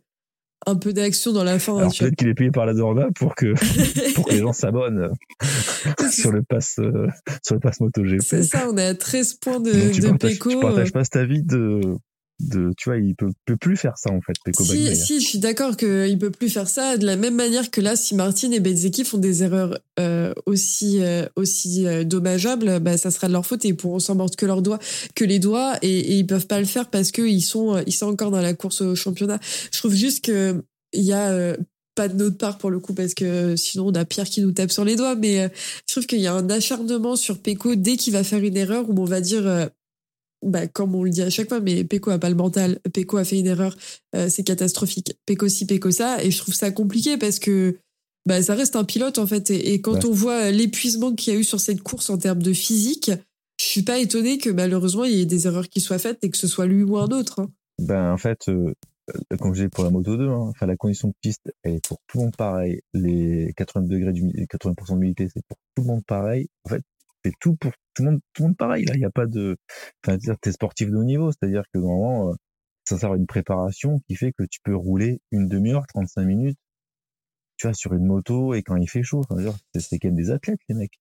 un peu d'action dans la fin. hein, Alors vois. peut-être qu'il est payé par la Dorna pour que, pour que les gens s'abonnent euh, sur le pass, euh, sur le pass MotoGP. C'est ça, on est à 13 points de, Donc, tu de partages, tu partages pas cet avis de, de, tu vois, il peut, peut plus faire ça, en fait, Pecco Si, Bagnaia. si, je suis d'accord qu'il peut plus faire ça de la même manière que là, si Martin et Bezzecchi font des erreurs euh, aussi euh, aussi euh, dommageables, bah, ça sera de leur faute et ils pourront s'en mordre que leurs doigts, que les doigts et, et ils peuvent pas le faire parce que ils sont euh, ils sont encore dans la course au championnat. Je trouve juste que il y a euh, pas de notre part pour le coup parce que sinon on a Pierre qui nous tape sur les doigts, mais euh, je trouve qu'il y a un acharnement sur Pecco dès qu'il va faire une erreur où on va dire euh, bah, comme on le dit à chaque fois, mais Pecco a pas le mental. Pecco a fait une erreur, euh, c'est catastrophique. Pecco ci, Pecco ça, et je trouve ça compliqué parce que bah, ça reste un pilote en fait. Et, et quand Ouais. on voit l'épuisement qu'il y a eu sur cette course en termes de physique, je suis pas étonné que malheureusement il y ait des erreurs qui soient faites et que ce soit lui ou un autre. hein. Ben, en fait, euh, comme je disais pour la Moto 2, hein, la condition de piste, elle est pour tout le monde pareil. Les 80 degrés du, 80% d'humidité, c'est pour tout le monde pareil. En fait, c'est tout pour tout le monde, tout le monde pareil. Là, il n'y a pas de, enfin, t'es sportif de haut niveau, c'est-à-dire que normalement, euh, ça sert à une préparation qui fait que tu peux rouler une demi-heure, 35 minutes, tu vois, sur une moto et quand il fait chaud. Enfin, c'est quand même des athlètes, les mecs.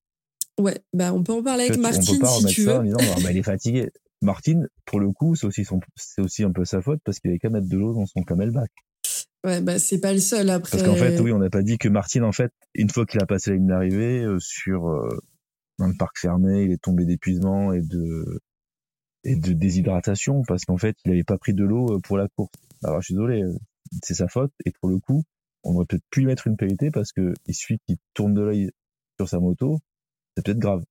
Ouais, bah on peut en parler avec tu- on Martine peut pas si remettre tu ça veux. en disant, ah, bah, il est fatigué. Martine, pour le coup, c'est aussi son, c'est aussi un peu sa faute parce qu'il avait qu'à mettre de l'eau dans son camelback. Ouais, bah c'est pas le seul après. Parce qu'en fait, oui, on n'a pas dit que Martine, en fait, une fois qu'il a passé la ligne d'arrivée, euh, sur euh, dans le parc fermé, il est tombé d'épuisement et de et de déshydratation parce qu'en fait, il n'avait pas pris de l'eau euh, pour la course. Alors, je suis désolé, euh, c'est sa faute et pour le coup, on aurait peut-être pu lui mettre une pénalité parce que il suffit qu'il tourne de l'œil sur sa moto, c'est peut-être grave.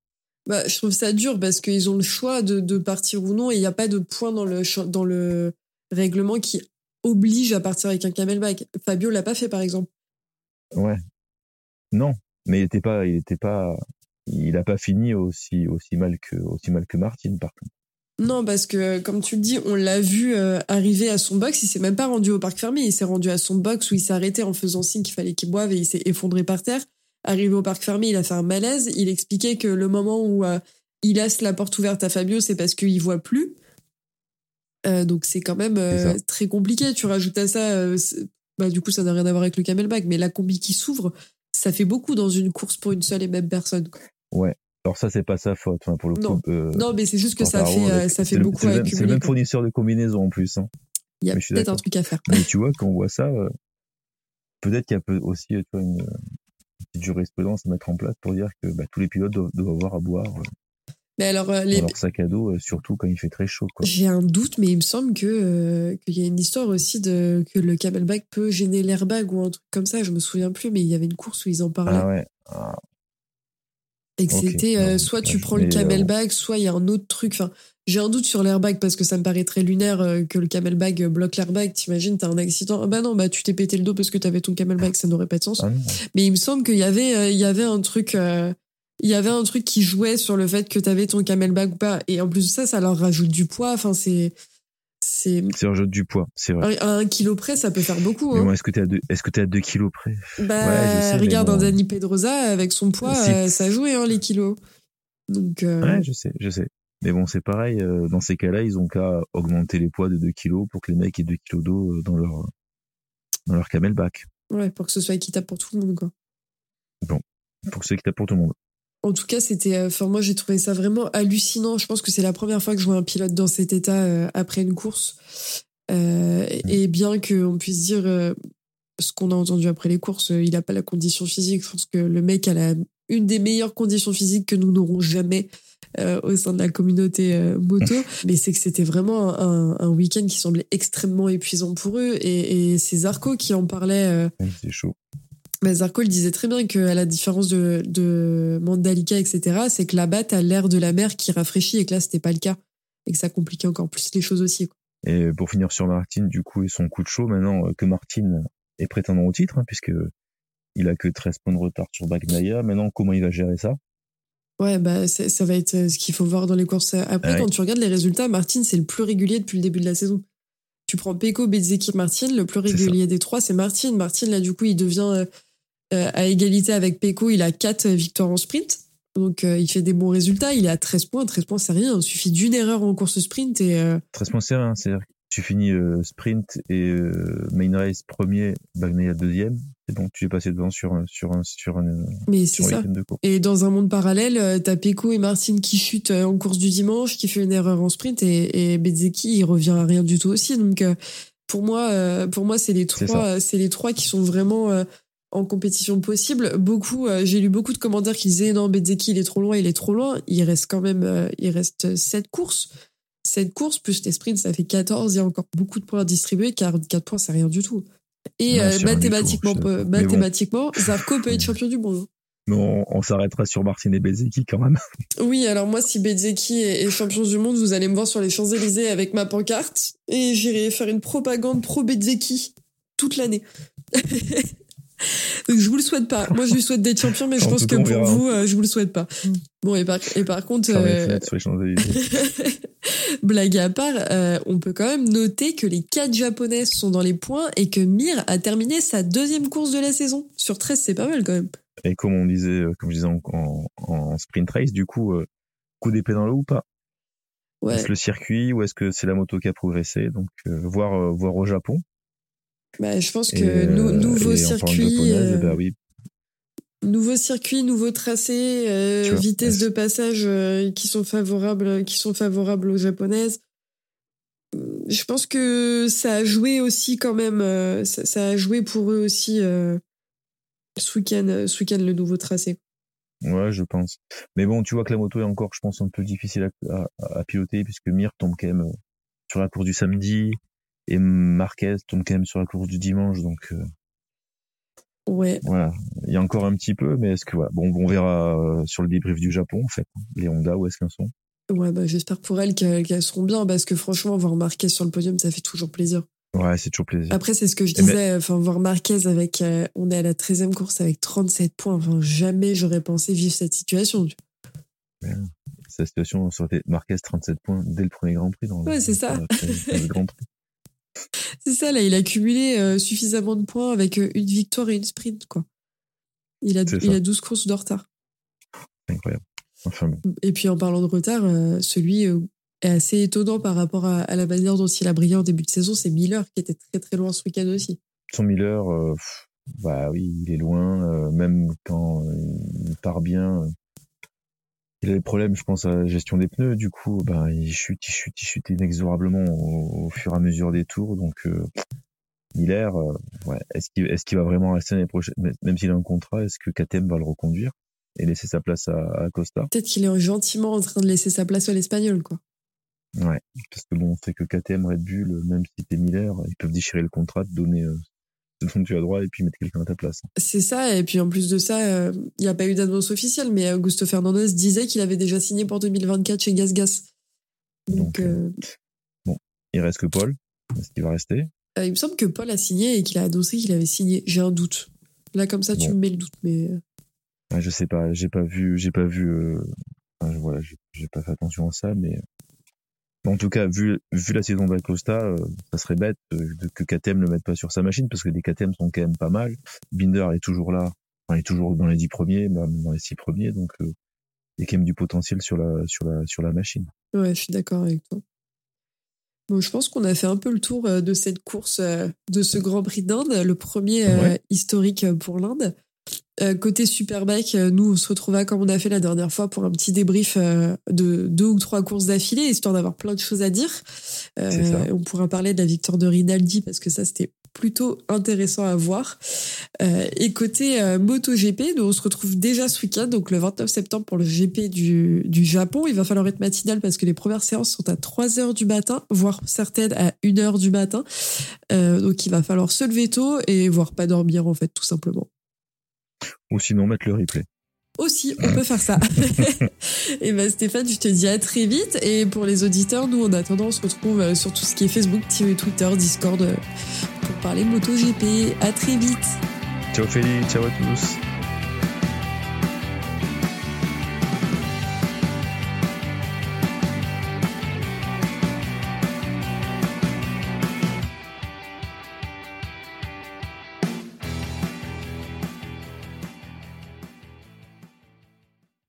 Bah, je trouve ça dur parce qu'ils ont le choix de, de partir ou non et il n'y a pas de point dans le, dans le règlement qui oblige à partir avec un camelback. Fabio l'a pas fait par exemple. Ouais. Non, mais il était pas, il était pas, il a pas fini aussi aussi mal que aussi mal que Martine par contre. Non, parce que comme tu le dis, on l'a vu euh, arriver à son box, il s'est même pas rendu au parc fermé, il s'est rendu à son box où il s'est arrêté en faisant signe qu'il fallait qu'il boive et il s'est effondré par terre. Arrivé au parc fermé, il a fait un malaise, il expliquait que le moment où euh, il laisse la porte ouverte à Fabio, c'est parce qu'il voit plus. Euh, donc c'est quand même très compliqué. Tu rajoutes à ça, bah, du coup ça n'a rien à voir avec le camelback, mais la combi qui s'ouvre, ça fait beaucoup dans une course pour une seule et même personne. Ouais. Alors ça c'est pas sa faute enfin, pour le Non. coup. euh, Non, mais c'est juste que ça fait, euh, avec- ça fait beaucoup c'est le à même- C'est le accumuler. même quoi. fournisseur de combinaisons en plus. Hein. Il y a peut-être un truc à faire. Mais tu vois, quand on voit ça, euh, peut-être qu'il y a peu- aussi tu vois, une, une petite jurisprudence à mettre en place pour dire que bah, tous les pilotes doivent, doivent avoir à boire euh, Mais alors, les, dans leur sac à dos, surtout quand il fait très chaud. J'ai un doute, mais il me semble que qu'il y a une histoire aussi de que le camelback peut gêner l'airbag ou un truc comme ça. Je me souviens plus, mais il y avait une course où ils en parlaient Ah ouais. Ah, et que c'était euh, soit tu prends le euh, camelback, soit il y a un autre truc. Enfin, j'ai un doute sur l'airbag parce que ça me paraît très lunaire euh, que le camelback euh, bloque l'airbag. T'imagines, t'as un accident. Ah bah non, bah tu t'es pété le dos parce que t'avais ton camelback, ça n'aurait pas de sens. ah. Mais il me semble qu'il y avait, euh, il y avait un truc, euh, il y avait un truc qui jouait sur le fait que t'avais ton camelback ou pas. Et en plus de ça, ça leur rajoute du poids. Enfin, c'est, c'est un jeu du poids, c'est vrai. à un kilo près, ça peut faire beaucoup. Mais Hein. bon, est-ce que t'es à deux, est-ce que t'es à 2 kilos près? Bah, ouais, sais, regarde bon. un Dani Pedrosa avec son poids, euh, ça jouait hein, les kilos. Donc, euh, Ouais, je sais, je sais. Mais bon, c'est pareil, euh, dans ces cas-là, ils ont qu'à augmenter les poids de 2 kilos pour que les mecs aient 2 kilos d'eau dans leur, dans leur camelback. ouais, pour que ce soit équitable pour tout le monde, quoi. Pour que c'est équitable pour tout le monde. En tout cas, c'était. euh, Enfin, moi, j'ai trouvé ça vraiment hallucinant. Je pense que c'est la première fois que je vois un pilote dans cet état euh, après une course. Euh, et bien qu'on puisse dire euh, ce qu'on a entendu après les courses, euh, il n'a pas la condition physique. Je pense que le mec a la une des meilleures conditions physiques que nous n'aurons jamais au sein de la communauté moto. Mais c'est que c'était vraiment un, un week-end qui semblait extrêmement épuisant pour eux. Et, et c'est Zarco qui en parlait. C'est chaud. Mais Zarco il disait très bien qu'à la différence de, de Mandalika, etc., c'est que là-bas, t'as l'air de la mer qui rafraîchit et que là, c'était pas le cas. Et que ça compliquait encore plus les choses aussi. Quoi. Et pour finir sur Martin, du coup, et son coup de chaud, maintenant que Martin est prétendant au titre, hein, puisque il a que 13 points de retard sur Bagnaia. Maintenant, comment il va gérer ça? Ouais, bah ça va être euh, ce qu'il faut voir dans les courses. Après, Ouais. quand tu regardes les résultats, Martin, c'est le plus régulier depuis le début de la saison. Tu prends Peko, Bezzeki, Martin, le plus régulier des trois, c'est Martin. Martin, là, du coup, il devient euh, euh, à égalité avec Peko, il a quatre victoires en sprint. Donc, euh, il fait des bons résultats. Il est à 13 points. 13 points, c'est rien. Il suffit d'une erreur en course sprint et euh, 13 points, c'est rien. C'est-à-dire que tu finis euh, sprint et euh, main race premier, Bagnaia deuxième. C'est bon, tu es passé devant sur, sur, un, sur, un, mais sur ça. de course. Et dans un monde parallèle, euh, t'as Peko et Martin qui chutent euh, en course du dimanche, qui fait une erreur en sprint, et, et il revient à rien du tout aussi. Donc, euh, pour moi, euh, pour moi, c'est les trois, euh, les trois qui sont vraiment euh, en compétition possible. Beaucoup, euh, j'ai lu beaucoup de commentaires qui disaient non, Bezzeki, il est trop loin, il est trop loin. Il reste quand même, euh, il reste sept courses. Sept courses plus les sprints, ça fait 14. Il y a encore beaucoup de points à distribuer, car 4 points, c'est rien du tout. Et Non, euh, tout, mathématiquement, bon. mathématiquement, Zarco peut être champion du monde. Mais on, on s'arrêtera sur Martin et Bezeki quand même. Oui, alors moi, si Bezzeki est, est champion du monde, vous allez me voir sur les Champs-Élysées avec ma pancarte et j'irai faire une propagande pro Bezzeki toute l'année. Donc je vous le souhaite pas. Moi, je lui souhaite d'être champion, mais je En pense que pour vous, euh, je vous le souhaite pas. Bon, et par, et par contre, euh, blague à part, euh, on peut quand même noter que les quatre japonaises sont dans les points et que Mir a terminé sa deuxième course de la saison. Sur 13, c'est pas mal quand même. Et comme on disait, euh, comme je disais en, en, en sprint race, du coup, euh, coup d'épée dans l'eau ou pas? Ouais. Est-ce le circuit ou est-ce que c'est la moto qui a progressé? Donc, euh, voir, euh, voir au Japon. Bah, je pense que Et, nou- euh, nouveau circuit. euh, ben oui, Nouveau circuit, nouveau tracé, euh, vois, vitesse de passage qui sont favorables, qui sont favorables aux japonaises. Je pense que ça a joué aussi quand même, ça, ça a joué pour eux aussi euh, ce week-end, le nouveau tracé. Ouais, je pense. Mais bon, tu vois que la moto est encore, je pense, un peu difficile à, à, à piloter puisque Mir tombe quand même sur la course du samedi et Marquez tombe quand même sur la course du dimanche. Donc euh, Ouais, voilà, il y a encore un petit peu, mais est-ce que voilà, bon, on verra euh, sur le débrief du Japon en fait, les Honda où est-ce qu'elles sont. ouais, bah, j'espère pour elles qu'elles seront bien parce que franchement, voir Marquez sur le podium, ça fait toujours plaisir. Ouais, c'est toujours plaisir. Après, c'est ce que je Eh ben- disais, enfin, voir Marquez avec, euh, on est à la 13e course avec 37 points, enfin, jamais j'aurais pensé vivre cette situation. Cette situation ça aurait été Marquez 37 points dès le premier Grand Prix dans le, Ouais, c'est ça. Grand Prix. C'est ça, là, il a cumulé euh, suffisamment de points avec euh, une victoire et une sprint, quoi. Il a, il ça. a 12 courses de retard. Incroyable. Enfin bon. Et puis, en parlant de retard, euh, celui est assez étonnant par rapport à, à la manière dont il a brillé en début de saison. C'est Miller qui était très très loin ce week-end aussi. Son Miller, bah oui, il est loin, même quand il part bien. Il a des problèmes, je pense, à la gestion des pneus. Du coup, bah, il chute, il chute, il chute inexorablement au, au fur et à mesure des tours. Donc, euh, Miller, euh, ouais, est-ce qu'il est qu'il va vraiment rester l'année prochaine? Même- Même s'il a un contrat, est-ce que KTM va le reconduire et laisser sa place à, à Costa Peut-être qu'il est gentiment en train de laisser sa place à l'Espagnol, quoi. Ouais, parce que bon, on sait que KTM, Red Bull, même si t'es Miller, ils peuvent déchirer le contrat, te donner euh, dont tu as droit et puis mettre quelqu'un à ta place. C'est ça, et puis en plus de ça, euh, il n'y a pas eu d'annonce officielle, mais Augusto Fernandez disait qu'il avait déjà signé pour 2024 chez GasGas. Donc, Donc, euh, Il reste que Paul. Est-ce qu'il va rester euh, il me semble que Paul a signé et qu'il a annoncé qu'il avait signé. J'ai un doute. Là, comme ça, tu Bon. me mets le doute, mais. euh, Ah, Je sais pas, j'ai pas vu, j'ai pas vu, euh, enfin, voilà, j'ai pas fait attention à ça, mais en tout cas, vu, vu la saison d'Acosta, euh, ça serait bête euh, que KTM le mette pas sur sa machine parce que les KTM sont quand même pas mal. Binder est toujours là, enfin, il est toujours dans les dix premiers, même dans les six premiers, donc euh, il y a quand même du potentiel sur la sur la sur la machine. Ouais, je suis d'accord avec toi. Bon, je pense qu'on a fait un peu le tour euh, de cette course, euh, de ce Grand Prix d'Inde, le premier Ouais. historique pour l'Inde. Euh, côté Superbike, euh, nous, on se retrouvera comme on a fait la dernière fois pour un petit débrief euh, de deux ou trois courses d'affilée, histoire d'avoir plein de choses à dire. Euh, on pourra parler de la victoire de Rinaldi parce que ça, c'était plutôt intéressant à voir. Euh, et côté euh, MotoGP, nous on se retrouve déjà ce week-end, donc le 29 septembre pour le GP du, du Japon. Il va falloir être matinal parce que les premières séances sont à 3 heures du matin, voire certaines à 1 heure du matin. Euh, donc il va falloir se lever tôt et voire pas dormir en fait, tout simplement. Ou sinon mettre le replay. Aussi, on peut faire ça. et ben Stéphane, je te dis à très vite. Et pour les auditeurs, nous en attendant, on se retrouve euh, sur tout ce qui est Facebook, Twitter, Discord euh, pour parler MotoGP. À très vite. Ciao Félix, ciao à tous.